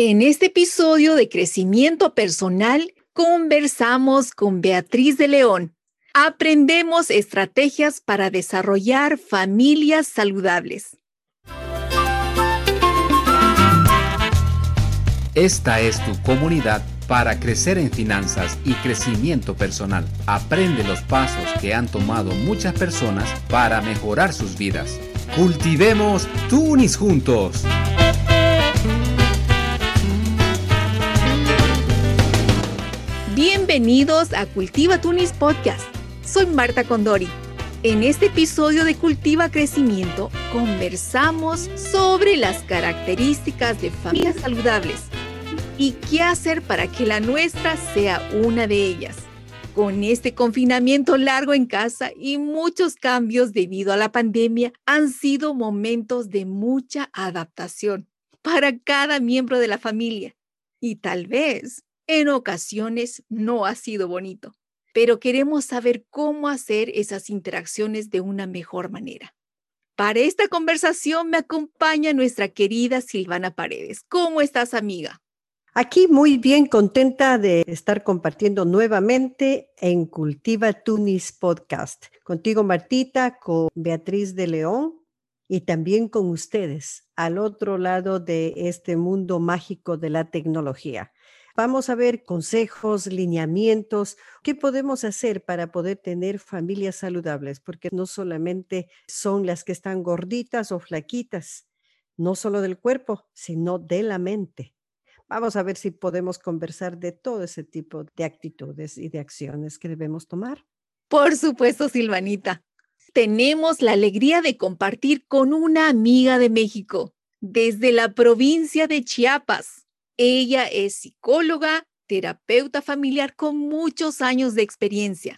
En este episodio de crecimiento personal, conversamos con Beatriz de León. Aprendemos estrategias para desarrollar familias saludables. Esta es tu comunidad para crecer en finanzas y crecimiento personal. Aprende los pasos que han tomado muchas personas para mejorar sus vidas. Cultivemos Tunis juntos. Bienvenidos a Cultiva Tunis Podcast. Soy Marta Condori. En este episodio de Cultiva Crecimiento conversamos sobre las características de familias saludables y qué hacer para que la nuestra sea una de ellas. Con este confinamiento largo en casa y muchos cambios debido a la pandemia, han sido momentos de mucha adaptación para cada miembro de la familia. Y tal vez en ocasiones no ha sido bonito, pero queremos saber cómo hacer esas interacciones de una mejor manera. Para esta conversación me acompaña nuestra querida Silvana Paredes. ¿Cómo estás, amiga? Aquí muy bien, contenta de estar compartiendo nuevamente en Cultiva Tunis Podcast. Contigo, Martita, con Beatriz de León y también con ustedes al otro lado de este mundo mágico de la tecnología. Vamos a ver consejos, lineamientos, qué podemos hacer para poder tener familias saludables, porque no solamente son las que están gorditas o flaquitas, no solo del cuerpo, sino de la mente. Vamos a ver si podemos conversar de todo ese tipo de actitudes y de acciones que debemos tomar. Por supuesto, Silvanita. Tenemos la alegría de compartir con una amiga de México, desde la provincia de Chiapas. Ella es psicóloga, terapeuta familiar con muchos años de experiencia.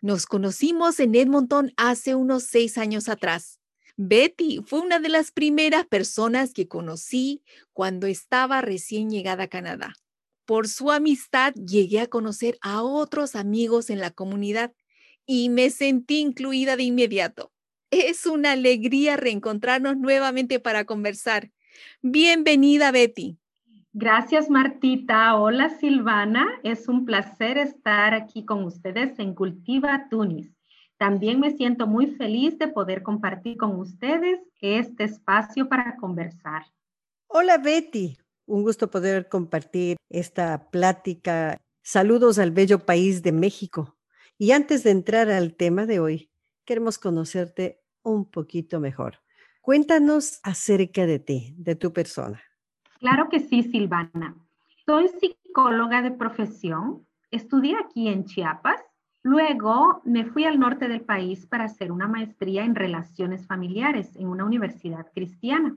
Nos conocimos en Edmonton hace unos seis años atrás. Betty fue una de las primeras personas que conocí cuando estaba recién llegada a Canadá. Por su amistad llegué a conocer a otros amigos en la comunidad y me sentí incluida de inmediato. Es una alegría reencontrarnos nuevamente para conversar. Bienvenida, Betty. Gracias, Martita. Hola, Silvana. Es un placer estar aquí con ustedes en Cultiva Tunis. También me siento muy feliz de poder compartir con ustedes este espacio para conversar. Hola, Betty. Un gusto poder compartir esta plática. Saludos al bello país de México. Y antes de entrar al tema de hoy, queremos conocerte un poquito mejor. Cuéntanos acerca de ti, de tu persona. Claro que sí, Silvana. Soy psicóloga de profesión, estudié aquí en Chiapas, luego me fui al norte del país para hacer una maestría en relaciones familiares en una universidad cristiana.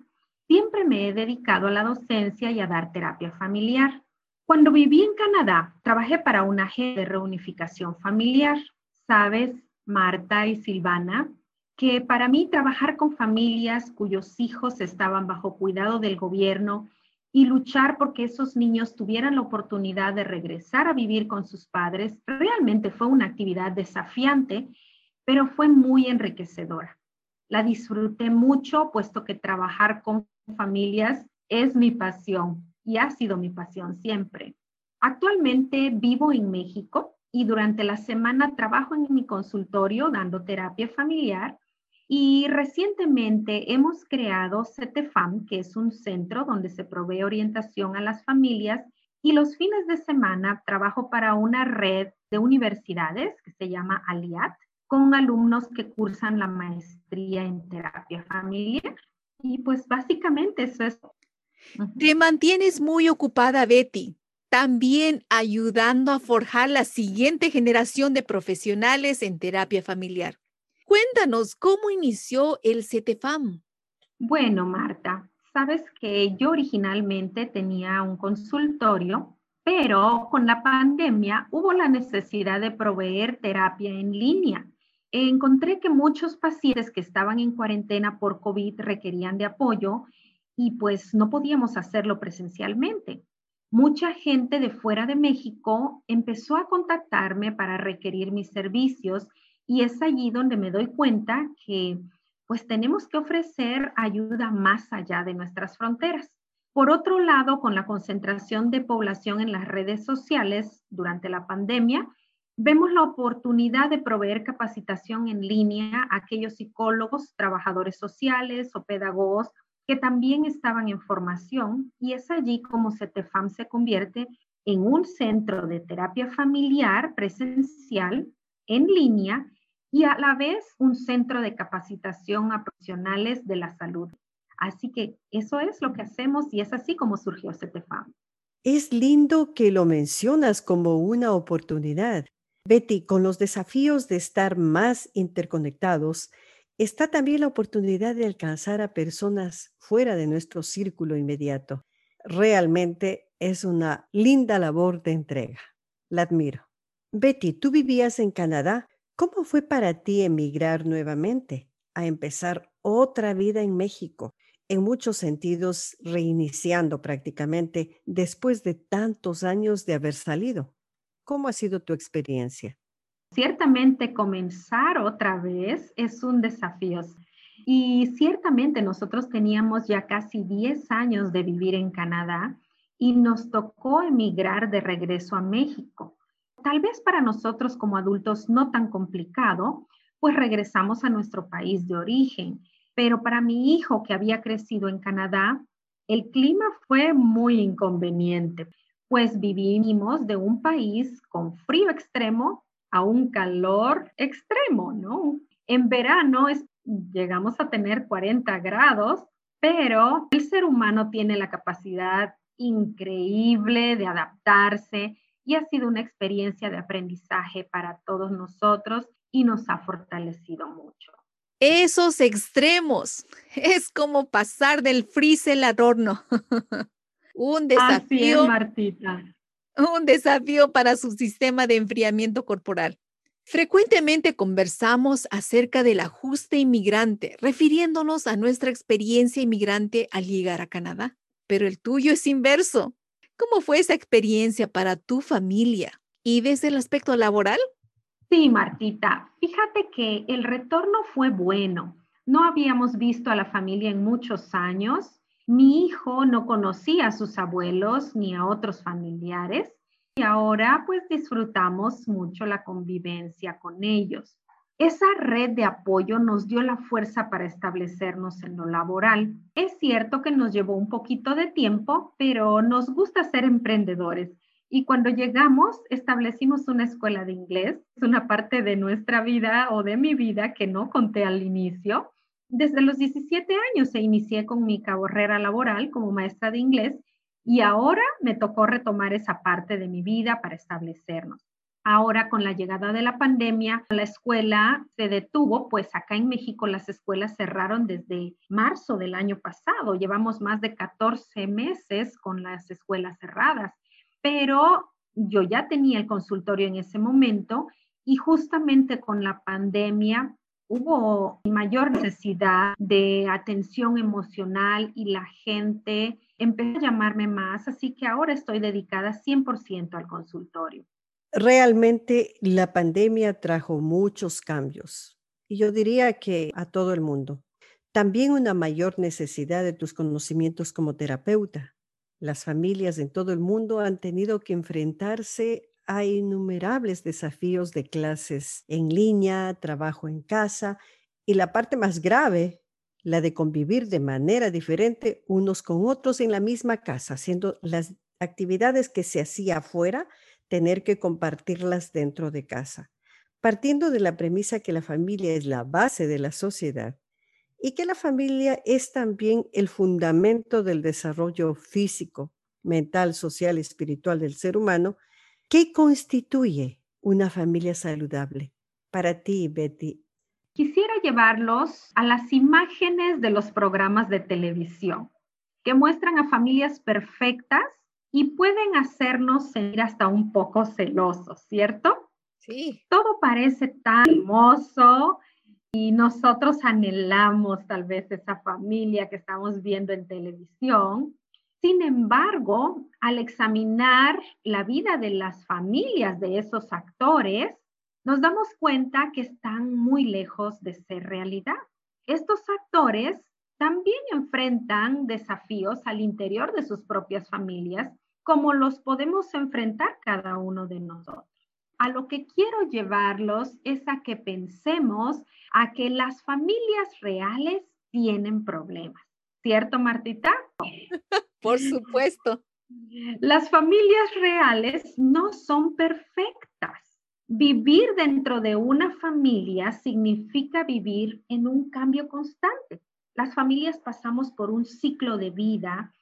Siempre me he dedicado a la docencia y a dar terapia familiar. Cuando viví en Canadá, trabajé para una agencia de reunificación familiar. Sabes, Marta y Silvana, que para mí trabajar con familias cuyos hijos estaban bajo cuidado del gobierno y luchar porque esos niños tuvieran la oportunidad de regresar a vivir con sus padres realmente fue una actividad desafiante, pero fue muy enriquecedora. La disfruté mucho, puesto que trabajar con familias es mi pasión y ha sido mi pasión siempre. Actualmente vivo en México y durante la semana trabajo en mi consultorio dando terapia familiar y recientemente hemos creado CETEFAM, que es un centro donde se provee orientación a las familias. Y los fines de semana trabajo para una red de universidades que se llama ALIAT, con alumnos que cursan la maestría en terapia familiar. Y pues básicamente eso es. Te mantienes muy ocupada, Betty, también ayudando a forjar la siguiente generación de profesionales en terapia familiar. Cuéntanos, ¿cómo inició el CETEFAM? Bueno, Marta, sabes que yo originalmente tenía un consultorio, pero con la pandemia hubo la necesidad de proveer terapia en línea. Encontré que muchos pacientes que estaban en cuarentena por COVID requerían de apoyo y pues no podíamos hacerlo presencialmente. Mucha gente de fuera de México empezó a contactarme para requerir mis servicios y es allí donde me doy cuenta que pues tenemos que ofrecer ayuda más allá de nuestras fronteras. Por otro lado, con la concentración de población en las redes sociales durante la pandemia, vemos la oportunidad de proveer capacitación en línea a aquellos psicólogos, trabajadores sociales o pedagogos que también estaban en formación y es allí como CETEFAM se convierte en un centro de terapia familiar presencial en línea y a la vez un centro de capacitación a profesionales de la salud. Así que eso es lo que hacemos y es así como surgió CETEFAM. Es lindo que lo mencionas como una oportunidad. Betty, con los desafíos de estar más interconectados, está también la oportunidad de alcanzar a personas fuera de nuestro círculo inmediato. Realmente es una linda labor de entrega. La admiro. Betty, tú vivías en Canadá. ¿Cómo fue para ti emigrar nuevamente, a empezar otra vida en México? En muchos sentidos, reiniciando prácticamente después de tantos años de haber salido. ¿Cómo ha sido tu experiencia? Ciertamente comenzar otra vez es un desafío. Y ciertamente nosotros teníamos ya casi 10 años de vivir en Canadá y nos tocó emigrar de regreso a México. Tal vez para nosotros como adultos no tan complicado, pues regresamos a nuestro país de origen. Pero para mi hijo que había crecido en Canadá, el clima fue muy inconveniente pues vivimos de un país con frío extremo a un calor extremo, ¿no? En verano llegamos a tener 40 grados, pero el ser humano tiene la capacidad increíble de adaptarse y ha sido una experiencia de aprendizaje para todos nosotros y nos ha fortalecido mucho. Esos extremos es como pasar del freezer al horno. Un desafío. Martita. Un desafío para su sistema de enfriamiento corporal. Frecuentemente conversamos acerca del ajuste inmigrante, refiriéndonos a nuestra experiencia inmigrante al llegar a Canadá, pero el tuyo es inverso. ¿Cómo fue esa experiencia para tu familia? ¿Y desde el aspecto laboral? Sí, Martita, fíjate que el retorno fue bueno. No habíamos visto a la familia en muchos años mi hijo no conocía a sus abuelos ni a otros familiares y ahora pues disfrutamos mucho la convivencia con ellos. Esa red de apoyo nos dio la fuerza para establecernos en lo laboral. Es cierto que nos llevó un poquito de tiempo, pero nos gusta ser emprendedores. Y cuando llegamos, establecimos una escuela de inglés. Es una parte de nuestra vida o de mi vida que no conté al inicio, desde los 17 años se inicié con mi carrera laboral como maestra de inglés y ahora me tocó retomar esa parte de mi vida para establecernos. Ahora con la llegada de la pandemia, la escuela se detuvo, pues acá en México las escuelas cerraron desde marzo del año pasado. Llevamos más de 14 meses con las escuelas cerradas, pero yo ya tenía el consultorio en ese momento y justamente con la pandemia hubo mayor necesidad de atención emocional y la gente empezó a llamarme más, así que ahora estoy dedicada 100% al consultorio. Realmente la pandemia trajo muchos cambios y yo diría que a todo el mundo. También una mayor necesidad de tus conocimientos como terapeuta. Las familias en todo el mundo han tenido que enfrentarse hay innumerables desafíos de clases en línea, trabajo en casa y la parte más grave, la de convivir de manera diferente unos con otros en la misma casa, haciendo las actividades que se hacía afuera, tener que compartirlas dentro de casa. Partiendo de la premisa que la familia es la base de la sociedad y que la familia es también el fundamento del desarrollo físico, mental, social, espiritual del ser humano, ¿Qué constituye una familia saludable para ti, Betty? Quisiera llevarlos a las imágenes de los programas de televisión que muestran a familias perfectas y pueden hacernos sentir hasta un poco celosos, ¿cierto? Sí. Todo parece tan hermoso y nosotros anhelamos tal vez esa familia que estamos viendo en televisión, sin embargo, al examinar la vida de las familias de esos actores, nos damos cuenta que están muy lejos de ser realidad. Estos actores también enfrentan desafíos al interior de sus propias familias, como los podemos enfrentar cada uno de nosotros. A lo que quiero llevarlos es a que pensemos a que las familias reales tienen problemas. ¿Cierto, Martita? Por supuesto. Las familias reales no son perfectas. Vivir dentro de una familia significa vivir en un cambio constante. Las familias pasamos por un ciclo de vida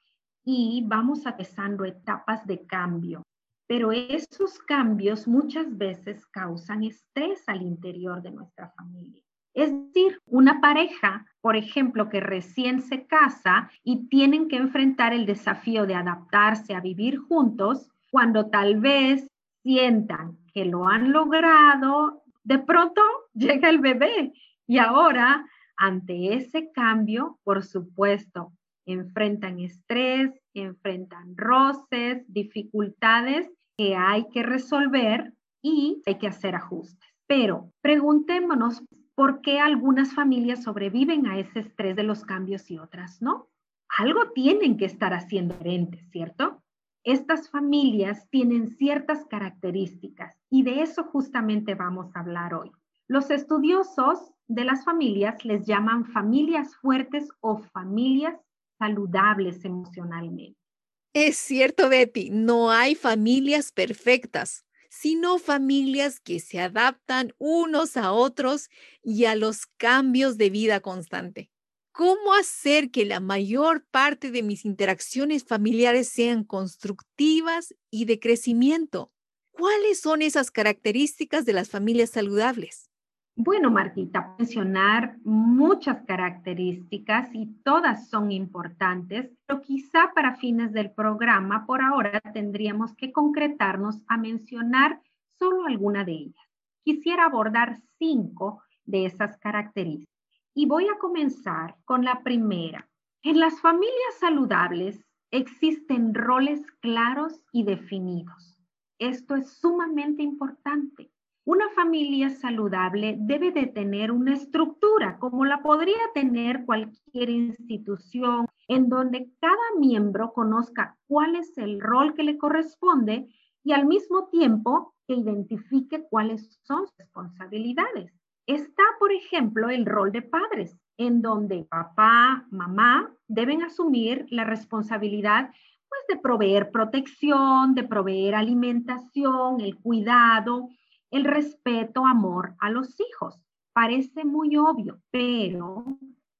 y vamos atravesando etapas de cambio, pero esos cambios muchas veces causan estrés al interior de nuestra familia. Es decir, una pareja, por ejemplo, que recién se casa y tienen que enfrentar el desafío de adaptarse a vivir juntos, cuando tal vez sientan que lo han logrado, de pronto llega el bebé y ahora, ante ese cambio, por supuesto, enfrentan estrés, enfrentan roces, dificultades que hay que resolver y hay que hacer ajustes. Pero preguntémonos por qué algunas familias sobreviven a ese estrés de los cambios y otras no. Algo tienen que estar haciendo diferente, ¿cierto? Estas familias tienen ciertas características y de eso justamente vamos a hablar hoy. Los estudiosos de las familias les llaman familias fuertes o familias saludables emocionalmente. Es cierto, Betty, no hay familias perfectas sino familias que se adaptan unos a otros y a los cambios de vida constante. ¿Cómo hacer que la mayor parte de mis interacciones familiares sean constructivas y de crecimiento? ¿Cuáles son esas características de las familias saludables? Bueno, Martita, mencionar muchas características y todas son importantes, pero quizá para fines del programa, por ahora tendríamos que concretarnos a mencionar solo alguna de ellas. Quisiera abordar cinco de esas características y voy a comenzar con la primera. En las familias saludables existen roles claros y definidos. Esto es sumamente importante familia saludable debe de tener una estructura como la podría tener cualquier institución en donde cada miembro conozca cuál es el rol que le corresponde y al mismo tiempo que identifique cuáles son sus responsabilidades. Está, por ejemplo, el rol de padres, en donde papá, mamá deben asumir la responsabilidad pues, de proveer protección, de proveer alimentación, el cuidado, el respeto, amor a los hijos. Parece muy obvio, pero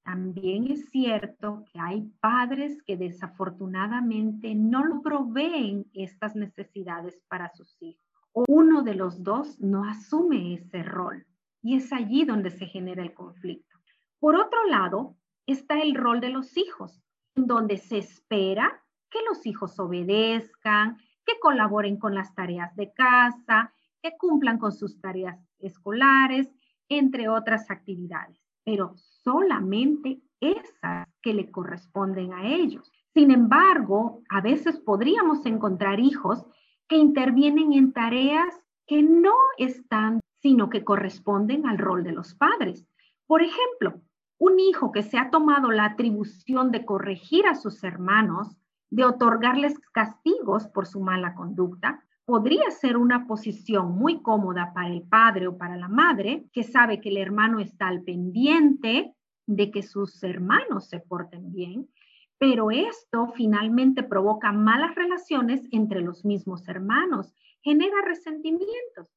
también es cierto que hay padres que desafortunadamente no lo proveen estas necesidades para sus hijos. O uno de los dos no asume ese rol. Y es allí donde se genera el conflicto. Por otro lado, está el rol de los hijos, donde se espera que los hijos obedezcan, que colaboren con las tareas de casa, que cumplan con sus tareas escolares, entre otras actividades, pero solamente esas que le corresponden a ellos. Sin embargo, a veces podríamos encontrar hijos que intervienen en tareas que no están, sino que corresponden al rol de los padres. Por ejemplo, un hijo que se ha tomado la atribución de corregir a sus hermanos, de otorgarles castigos por su mala conducta, podría ser una posición muy cómoda para el padre o para la madre, que sabe que el hermano está al pendiente de que sus hermanos se porten bien, pero esto finalmente provoca malas relaciones entre los mismos hermanos, genera resentimientos.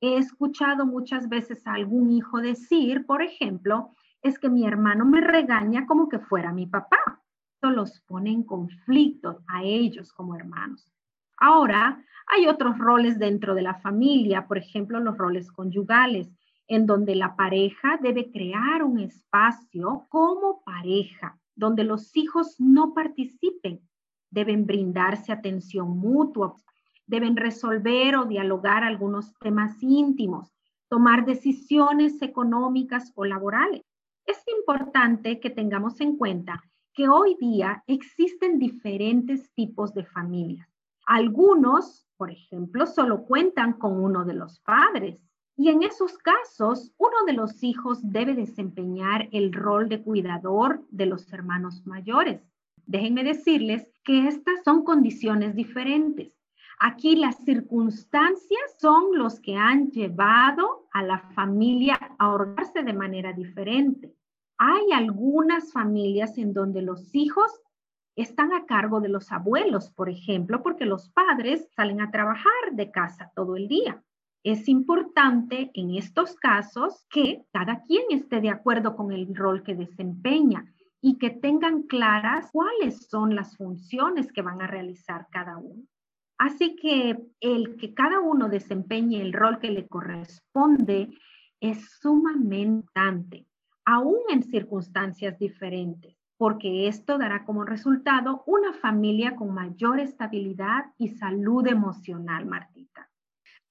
He escuchado muchas veces a algún hijo decir, por ejemplo, es que mi hermano me regaña como que fuera mi papá. Esto los pone en conflicto a ellos como hermanos. Ahora, hay otros roles dentro de la familia, por ejemplo, los roles conyugales, en donde la pareja debe crear un espacio como pareja, donde los hijos no participen, deben brindarse atención mutua, deben resolver o dialogar algunos temas íntimos, tomar decisiones económicas o laborales. Es importante que tengamos en cuenta que hoy día existen diferentes tipos de familias. Algunos por ejemplo, solo cuentan con uno de los padres. Y en esos casos, uno de los hijos debe desempeñar el rol de cuidador de los hermanos mayores. Déjenme decirles que estas son condiciones diferentes. Aquí las circunstancias son los que han llevado a la familia a ordenarse de manera diferente. Hay algunas familias en donde los hijos están a cargo de los abuelos, por ejemplo, porque los padres salen a trabajar de casa todo el día. Es importante en estos casos que cada quien esté de acuerdo con el rol que desempeña y que tengan claras cuáles son las funciones que van a realizar cada uno. Así que el que cada uno desempeñe el rol que le corresponde es sumamente importante, aún en circunstancias diferentes, porque esto dará como resultado una familia con mayor estabilidad y salud emocional, Martita.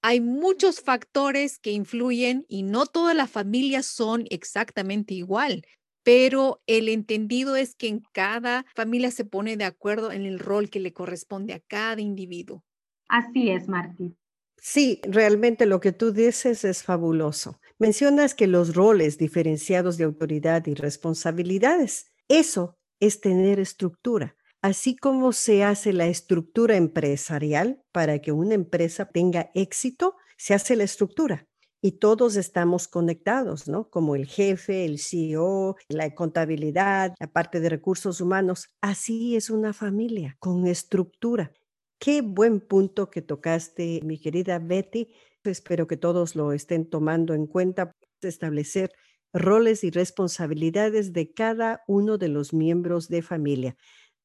Hay muchos factores que influyen y no todas las familias son exactamente igual pero el entendido es que en cada familia se pone de acuerdo en el rol que le corresponde a cada individuo. Así es, Martín. Sí, realmente lo que tú dices es fabuloso. Mencionas que los roles diferenciados de autoridad y responsabilidades, eso es tener estructura. Así como se hace la estructura empresarial para que una empresa tenga éxito, se hace la estructura y todos estamos conectados, ¿no? Como el jefe, el CEO, la contabilidad, la parte de recursos humanos. Así es una familia con estructura. Qué buen punto que tocaste, mi querida Betty. Espero que todos lo estén tomando en cuenta, establecer roles y responsabilidades de cada uno de los miembros de familia,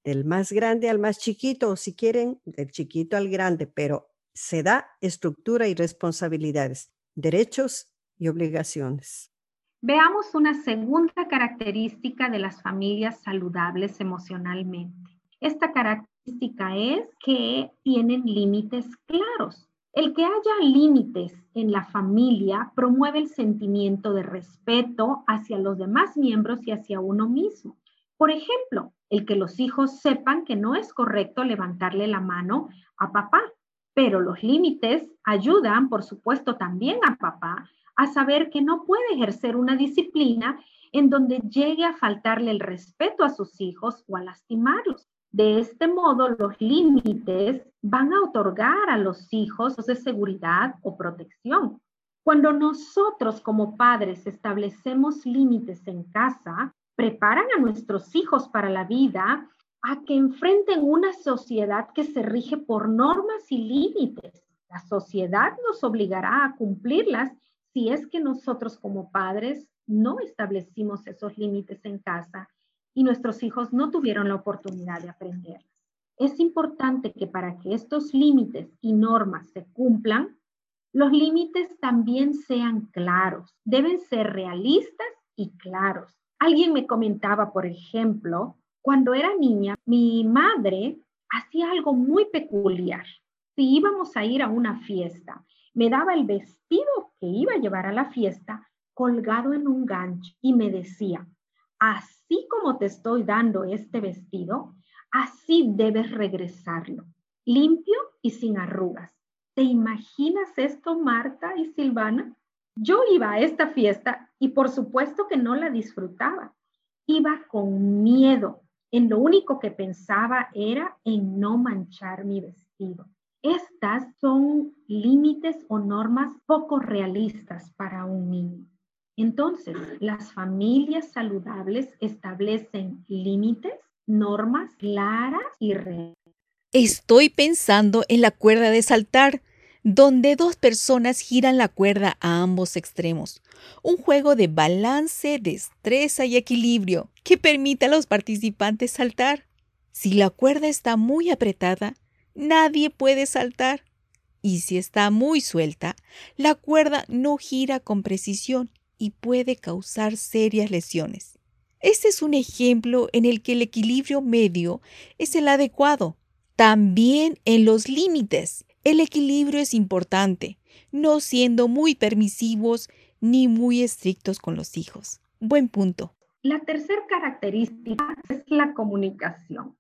del más grande al más chiquito, o si quieren, del chiquito al grande, pero se da estructura y responsabilidades derechos y obligaciones. Veamos una segunda característica de las familias saludables emocionalmente. Esta característica es que tienen límites claros. El que haya límites en la familia promueve el sentimiento de respeto hacia los demás miembros y hacia uno mismo. Por ejemplo, el que los hijos sepan que no es correcto levantarle la mano a papá pero los límites ayudan, por supuesto, también a papá a saber que no puede ejercer una disciplina en donde llegue a faltarle el respeto a sus hijos o a lastimarlos. De este modo, los límites van a otorgar a los hijos de seguridad o protección. Cuando nosotros como padres establecemos límites en casa, preparan a nuestros hijos para la vida a que enfrenten una sociedad que se rige por normas y límites. La sociedad nos obligará a cumplirlas si es que nosotros como padres no establecimos esos límites en casa y nuestros hijos no tuvieron la oportunidad de aprenderlas. Es importante que para que estos límites y normas se cumplan, los límites también sean claros, deben ser realistas y claros. Alguien me comentaba, por ejemplo, cuando era niña, mi madre hacía algo muy peculiar. Si íbamos a ir a una fiesta, me daba el vestido que iba a llevar a la fiesta colgado en un gancho y me decía, así como te estoy dando este vestido, así debes regresarlo, limpio y sin arrugas. ¿Te imaginas esto, Marta y Silvana? Yo iba a esta fiesta y por supuesto que no la disfrutaba. Iba con miedo en lo único que pensaba era en no manchar mi vestido. Estas son límites o normas poco realistas para un niño. Entonces, las familias saludables establecen límites, normas claras y reales. Estoy pensando en la cuerda de saltar donde dos personas giran la cuerda a ambos extremos. Un juego de balance, destreza y equilibrio que permite a los participantes saltar. Si la cuerda está muy apretada, nadie puede saltar. Y si está muy suelta, la cuerda no gira con precisión y puede causar serias lesiones. Este es un ejemplo en el que el equilibrio medio es el adecuado, también en los límites el equilibrio es importante, no siendo muy permisivos ni muy estrictos con los hijos. Buen punto. La tercera característica es la comunicación.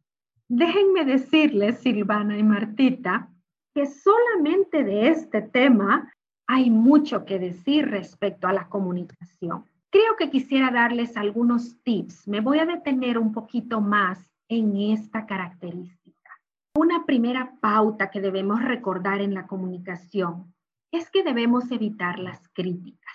Déjenme decirles, Silvana y Martita, que solamente de este tema hay mucho que decir respecto a la comunicación. Creo que quisiera darles algunos tips. Me voy a detener un poquito más en esta característica. Una primera pauta que debemos recordar en la comunicación es que debemos evitar las críticas.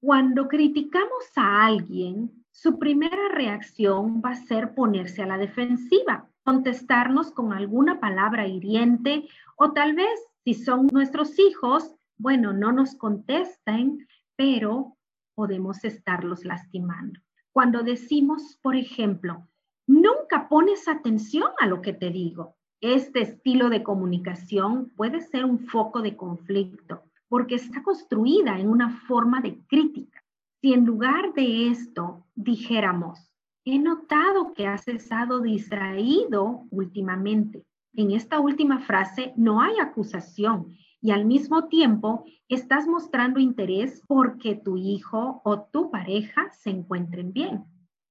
Cuando criticamos a alguien, su primera reacción va a ser ponerse a la defensiva, contestarnos con alguna palabra hiriente o tal vez si son nuestros hijos, bueno, no nos contesten, pero podemos estarlos lastimando. Cuando decimos, por ejemplo, nunca pones atención a lo que te digo, este estilo de comunicación puede ser un foco de conflicto porque está construida en una forma de crítica. Si en lugar de esto dijéramos, he notado que has estado distraído últimamente. En esta última frase no hay acusación y al mismo tiempo estás mostrando interés porque tu hijo o tu pareja se encuentren bien.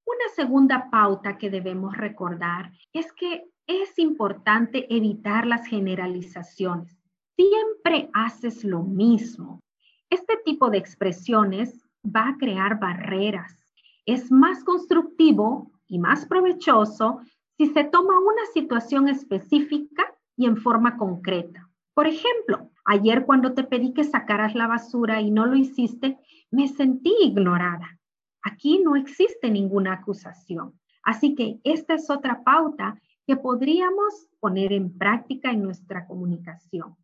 Una segunda pauta que debemos recordar es que es importante evitar las generalizaciones siempre haces lo mismo. Este tipo de expresiones va a crear barreras. Es más constructivo y más provechoso si se toma una situación específica y en forma concreta. Por ejemplo, ayer cuando te pedí que sacaras la basura y no lo hiciste, me sentí ignorada. Aquí no existe ninguna acusación. Así que esta es otra pauta que podríamos poner en práctica en nuestra comunicación.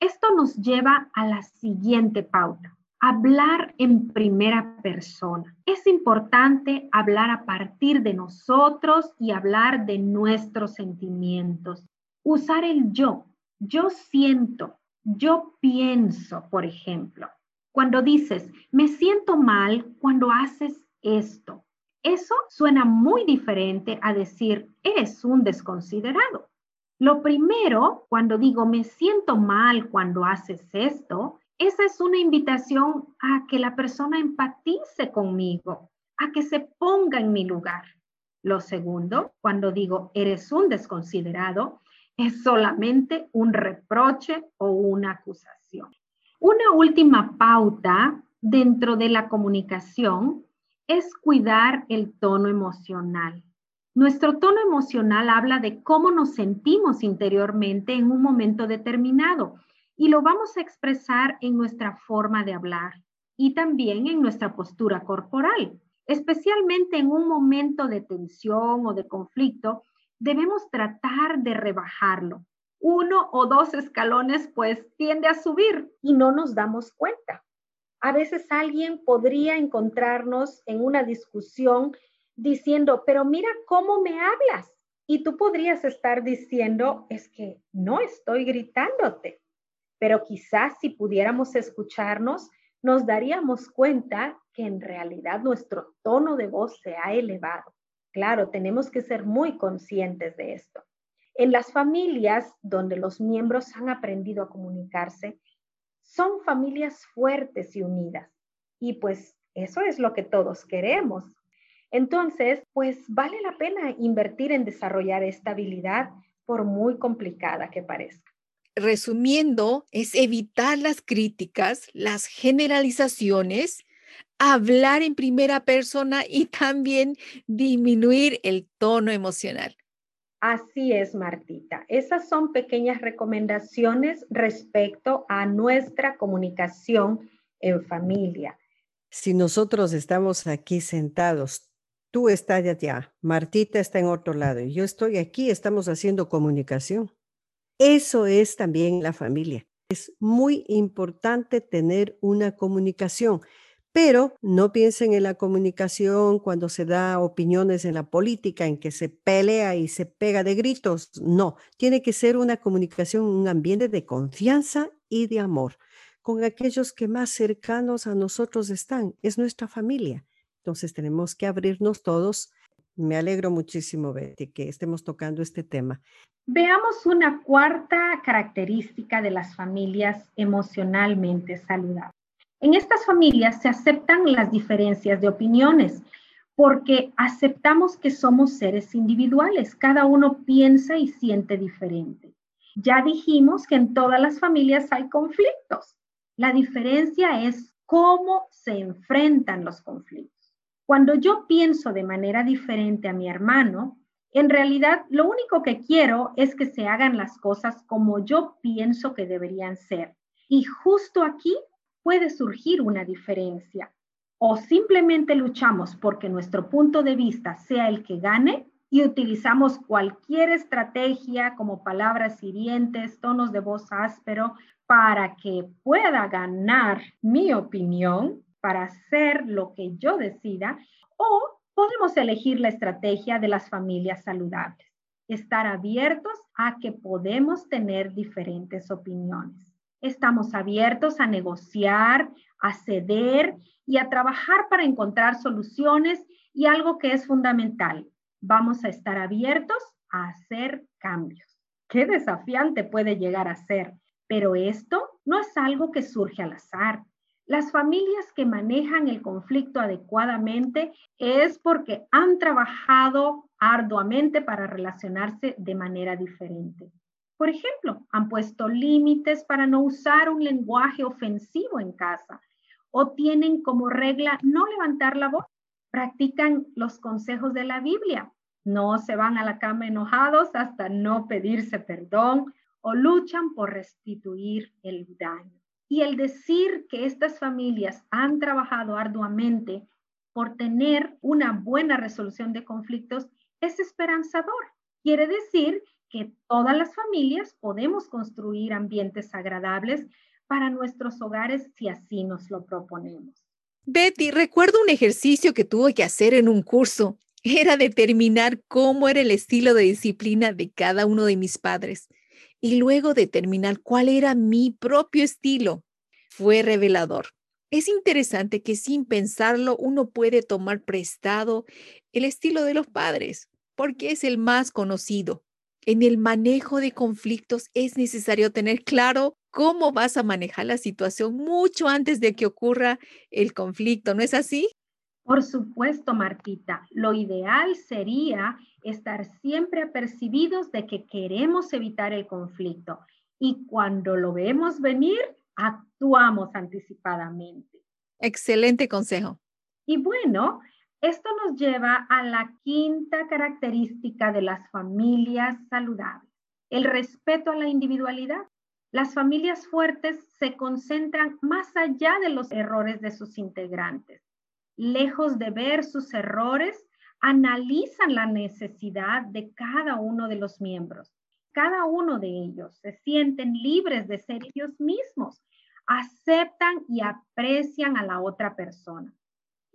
Esto nos lleva a la siguiente pauta, hablar en primera persona. Es importante hablar a partir de nosotros y hablar de nuestros sentimientos. Usar el yo. Yo siento, yo pienso, por ejemplo. Cuando dices, me siento mal cuando haces esto. Eso suena muy diferente a decir, eres un desconsiderado. Lo primero, cuando digo me siento mal cuando haces esto, esa es una invitación a que la persona empatice conmigo, a que se ponga en mi lugar. Lo segundo, cuando digo eres un desconsiderado, es solamente un reproche o una acusación. Una última pauta dentro de la comunicación es cuidar el tono emocional. Nuestro tono emocional habla de cómo nos sentimos interiormente en un momento determinado y lo vamos a expresar en nuestra forma de hablar y también en nuestra postura corporal. Especialmente en un momento de tensión o de conflicto, debemos tratar de rebajarlo. Uno o dos escalones pues tiende a subir y no nos damos cuenta. A veces alguien podría encontrarnos en una discusión diciendo, pero mira cómo me hablas. Y tú podrías estar diciendo, es que no estoy gritándote, pero quizás si pudiéramos escucharnos, nos daríamos cuenta que en realidad nuestro tono de voz se ha elevado. Claro, tenemos que ser muy conscientes de esto. En las familias donde los miembros han aprendido a comunicarse, son familias fuertes y unidas. Y pues eso es lo que todos queremos, entonces, pues vale la pena invertir en desarrollar esta habilidad por muy complicada que parezca. Resumiendo, es evitar las críticas, las generalizaciones, hablar en primera persona y también disminuir el tono emocional. Así es, Martita. Esas son pequeñas recomendaciones respecto a nuestra comunicación en familia. Si nosotros estamos aquí sentados Tú estás allá, Martita está en otro lado y yo estoy aquí, estamos haciendo comunicación. Eso es también la familia. Es muy importante tener una comunicación, pero no piensen en la comunicación cuando se da opiniones en la política, en que se pelea y se pega de gritos. No, tiene que ser una comunicación, un ambiente de confianza y de amor con aquellos que más cercanos a nosotros están. Es nuestra familia. Entonces tenemos que abrirnos todos. Me alegro muchísimo, Betty, que estemos tocando este tema. Veamos una cuarta característica de las familias emocionalmente saludables. En estas familias se aceptan las diferencias de opiniones porque aceptamos que somos seres individuales, cada uno piensa y siente diferente. Ya dijimos que en todas las familias hay conflictos, La diferencia es cómo se enfrentan los conflictos. Cuando yo pienso de manera diferente a mi hermano, en realidad lo único que quiero es que se hagan las cosas como yo pienso que deberían ser. Y justo aquí puede surgir una diferencia. O simplemente luchamos porque nuestro punto de vista sea el que gane y utilizamos cualquier estrategia como palabras hirientes, tonos de voz áspero para que pueda ganar mi opinión, para hacer lo que yo decida, o podemos elegir la estrategia de las familias saludables, estar abiertos a que podemos tener diferentes opiniones. Estamos abiertos a negociar, a ceder y a trabajar para encontrar soluciones y algo que es fundamental, vamos a estar abiertos a hacer cambios. Qué desafiante puede llegar a ser, pero esto no es algo que surge al azar. Las familias que manejan el conflicto adecuadamente es porque han trabajado arduamente para relacionarse de manera diferente. Por ejemplo, han puesto límites para no usar un lenguaje ofensivo en casa o tienen como regla no levantar la voz. Practican los consejos de la Biblia. No se van a la cama enojados hasta no pedirse perdón o luchan por restituir el daño. Y el decir que estas familias han trabajado arduamente por tener una buena resolución de conflictos es esperanzador. Quiere decir que todas las familias podemos construir ambientes agradables para nuestros hogares si así nos lo proponemos. Betty, recuerdo un ejercicio que tuve que hacer en un curso. Era determinar cómo era el estilo de disciplina de cada uno de mis padres y luego determinar cuál era mi propio estilo. Fue revelador. Es interesante que sin pensarlo uno puede tomar prestado el estilo de los padres porque es el más conocido. En el manejo de conflictos es necesario tener claro cómo vas a manejar la situación mucho antes de que ocurra el conflicto, ¿no es así? Por supuesto, Martita, lo ideal sería estar siempre apercibidos de que queremos evitar el conflicto y cuando lo vemos venir, actuamos anticipadamente. Excelente consejo. Y bueno, esto nos lleva a la quinta característica de las familias saludables, el respeto a la individualidad. Las familias fuertes se concentran más allá de los errores de sus integrantes. Lejos de ver sus errores, analizan la necesidad de cada uno de los miembros. Cada uno de ellos se sienten libres de ser ellos mismos, aceptan y aprecian a la otra persona.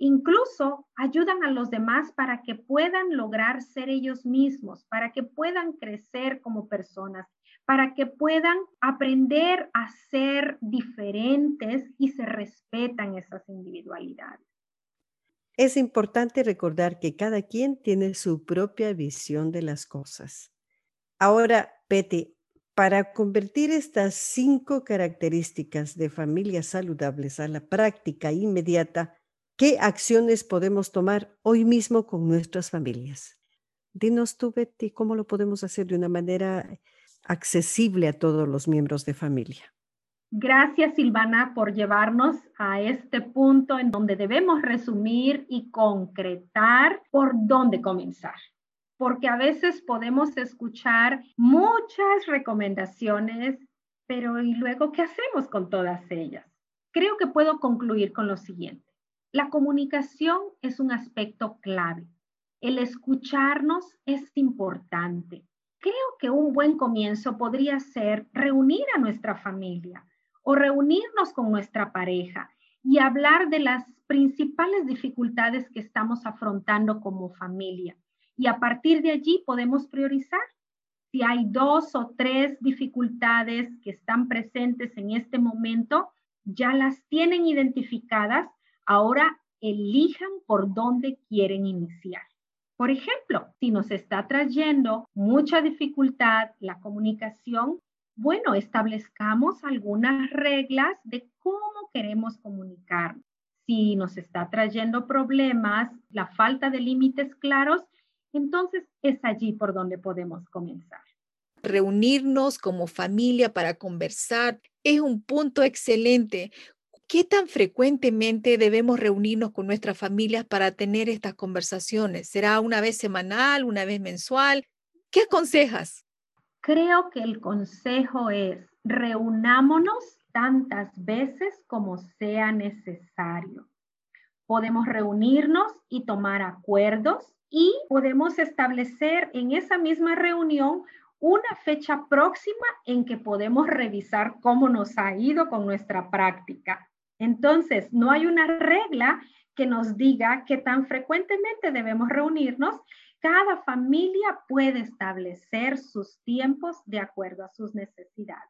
Incluso ayudan a los demás para que puedan lograr ser ellos mismos, para que puedan crecer como personas para que puedan aprender a ser diferentes y se respetan esas individualidades. Es importante recordar que cada quien tiene su propia visión de las cosas. Ahora, Betty, para convertir estas cinco características de familias saludables a la práctica inmediata, ¿qué acciones podemos tomar hoy mismo con nuestras familias? Dinos tú, Betty, cómo lo podemos hacer de una manera accesible a todos los miembros de familia. Gracias, Silvana, por llevarnos a este punto en donde debemos resumir y concretar por dónde comenzar. Porque a veces podemos escuchar muchas recomendaciones, pero ¿y luego qué hacemos con todas ellas? Creo que puedo concluir con lo siguiente. La comunicación es un aspecto clave. El escucharnos es importante creo que un buen comienzo podría ser reunir a nuestra familia o reunirnos con nuestra pareja y hablar de las principales dificultades que estamos afrontando como familia. Y a partir de allí podemos priorizar. Si hay dos o tres dificultades que están presentes en este momento, ya las tienen identificadas, ahora elijan por dónde quieren iniciar. Por ejemplo, si nos está trayendo mucha dificultad la comunicación, bueno, establezcamos algunas reglas de cómo queremos comunicarnos. Si nos está trayendo problemas, la falta de límites claros, entonces es allí por donde podemos comenzar. Reunirnos como familia para conversar Es un punto excelente. ¿Qué tan frecuentemente debemos reunirnos con nuestras familias para tener estas conversaciones? ¿Será una vez semanal, una vez mensual? ¿Qué aconsejas? Creo que el consejo es reunámonos tantas veces como sea necesario. Podemos reunirnos y tomar acuerdos y podemos establecer en esa misma reunión una fecha próxima en que podemos revisar cómo nos ha ido con nuestra práctica. Entonces, no hay una regla que nos diga que tan frecuentemente debemos reunirnos. Cada familia puede establecer sus tiempos de acuerdo a sus necesidades.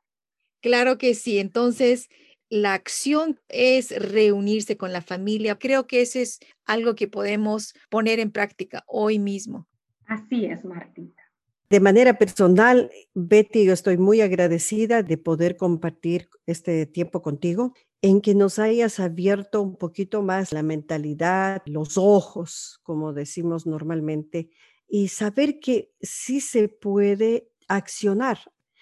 Claro que sí. Entonces, la acción es reunirse con la familia. Creo que eso es algo que podemos poner en práctica hoy mismo. Así es, Martita. De manera personal, Betty, yo estoy muy agradecida de poder compartir este tiempo contigo, en que nos hayas abierto un poquito más la mentalidad, los ojos, como decimos normalmente, y saber que sí se puede accionar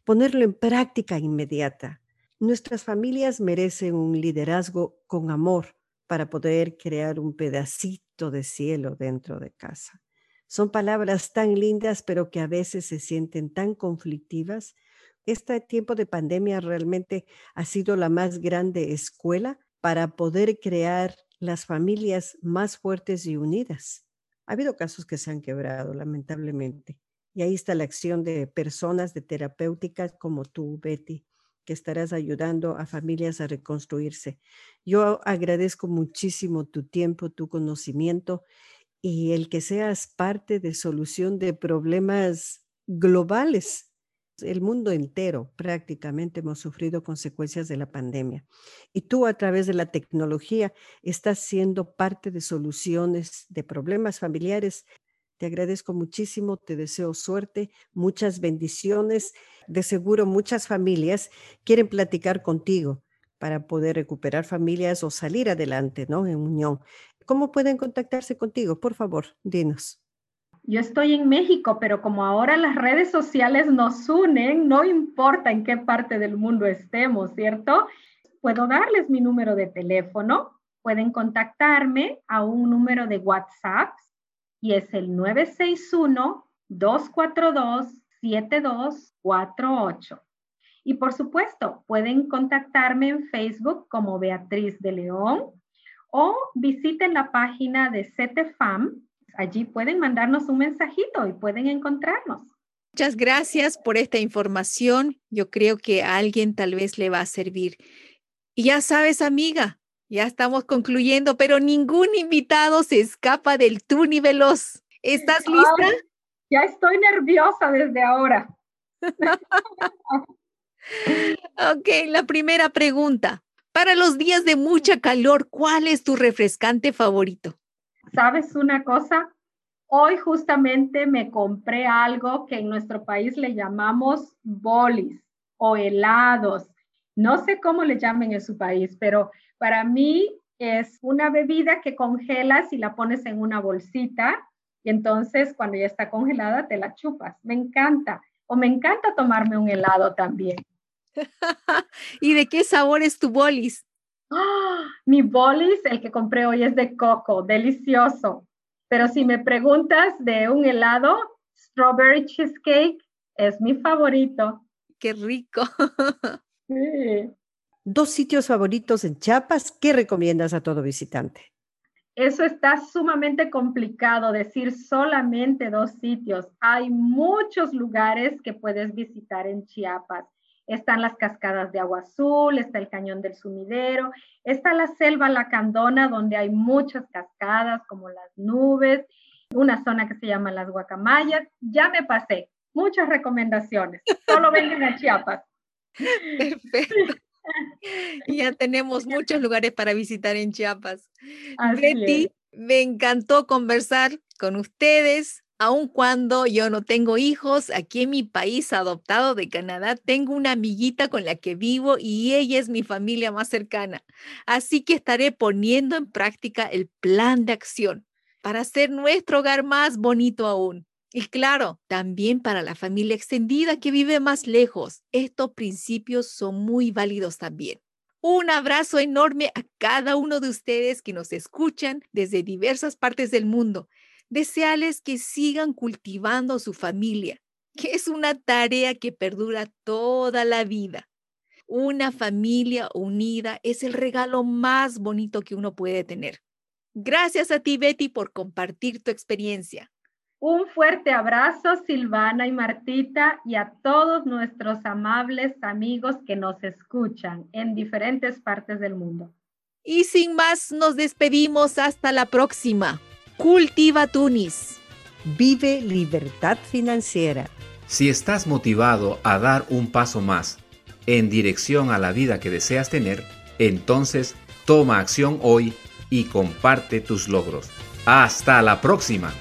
ponerlo en práctica inmediata. Nuestras familias merecen un liderazgo con amor para poder crear un pedacito de cielo dentro de casa. Son palabras tan lindas, pero que a veces se sienten tan conflictivas. Este tiempo de pandemia realmente ha sido la más grande escuela para poder crear las familias más fuertes y unidas. Ha habido casos que se han quebrado, lamentablemente, y ahí está la acción de personas de terapéuticas como tú, Betty, que estarás ayudando a familias a reconstruirse. Yo agradezco muchísimo tu tiempo, tu conocimiento y el que seas parte de solución de problemas globales. El mundo entero prácticamente hemos sufrido consecuencias de la pandemia. Y tú a través de la tecnología estás siendo parte de soluciones de problemas familiares te agradezco muchísimo, te deseo suerte, muchas bendiciones. De seguro muchas familias quieren platicar contigo para poder recuperar familias o salir adelante, ¿no? En unión. ¿Cómo pueden contactarse contigo? Por favor, dinos. Yo estoy en México, pero como ahora las redes sociales nos unen, no importa en qué parte del mundo estemos, ¿cierto? Puedo darles mi número de teléfono. Pueden contactarme a un número de WhatsApp y es el 961-242-7248. Y por supuesto, pueden contactarme en Facebook como Beatriz de León o visiten la página de CETEFAM. Allí pueden mandarnos un mensajito y pueden encontrarnos. Muchas gracias por esta información. Yo creo que a alguien tal vez le va a servir. Y ya sabes, amiga, ya estamos concluyendo, pero ningún invitado se escapa del Tuni Veloz. ¿Estás lista? ya estoy nerviosa desde ahora. ok, la primera pregunta. Para los días de mucha calor, ¿cuál es tu refrescante favorito? ¿Sabes una cosa? Hoy justamente me compré algo que en nuestro país le llamamos bolis o helados. No sé cómo le llamen en su país, pero para mí es una bebida que congelas y la pones en una bolsita y entonces cuando ya está congelada te la chupas. Me encanta. O me encanta tomarme un helado también. ¿Y de qué sabor es tu bolis? ¡Ah! mi bolis, el que compré hoy es de coco, delicioso. Pero si me preguntas de un helado, strawberry cheesecake es mi favorito. Qué rico. Sí dos sitios favoritos en Chiapas, ¿qué recomiendas a todo visitante? Eso está sumamente complicado, decir solamente dos sitios. Hay muchos lugares que puedes visitar en Chiapas. Están las cascadas de agua azul, está el cañón del sumidero, está la selva lacandona donde hay muchas cascadas como las nubes, una zona que se llama las guacamayas. Ya me pasé, muchas recomendaciones. Solo vengan a Chiapas. Perfecto. ya tenemos muchos lugares para visitar en Chiapas. Betty, me encantó conversar con ustedes. Aun cuando yo no tengo hijos, aquí en mi país adoptado de Canadá, tengo una amiguita con la que vivo y ella es mi familia más cercana. Así que estaré poniendo en práctica el plan de acción para hacer nuestro hogar más bonito aún. Y claro, también para la familia extendida que vive más lejos, estos principios son muy válidos también. Un abrazo enorme a cada uno de ustedes que nos escuchan desde diversas partes del mundo. Deseales que sigan cultivando su familia, que es una tarea que perdura toda la vida. Una familia unida es el regalo más bonito que uno puede tener. Gracias a ti, Betty, por compartir tu experiencia. Un fuerte abrazo, Silvana y Martita, y a todos nuestros amables amigos que nos escuchan en diferentes partes del mundo. Y sin más, nos despedimos hasta la próxima. Cultiva Tunis. Vive libertad financiera. Si estás motivado a dar un paso más en dirección a la vida que deseas tener, entonces toma acción hoy y comparte tus logros. Hasta la próxima.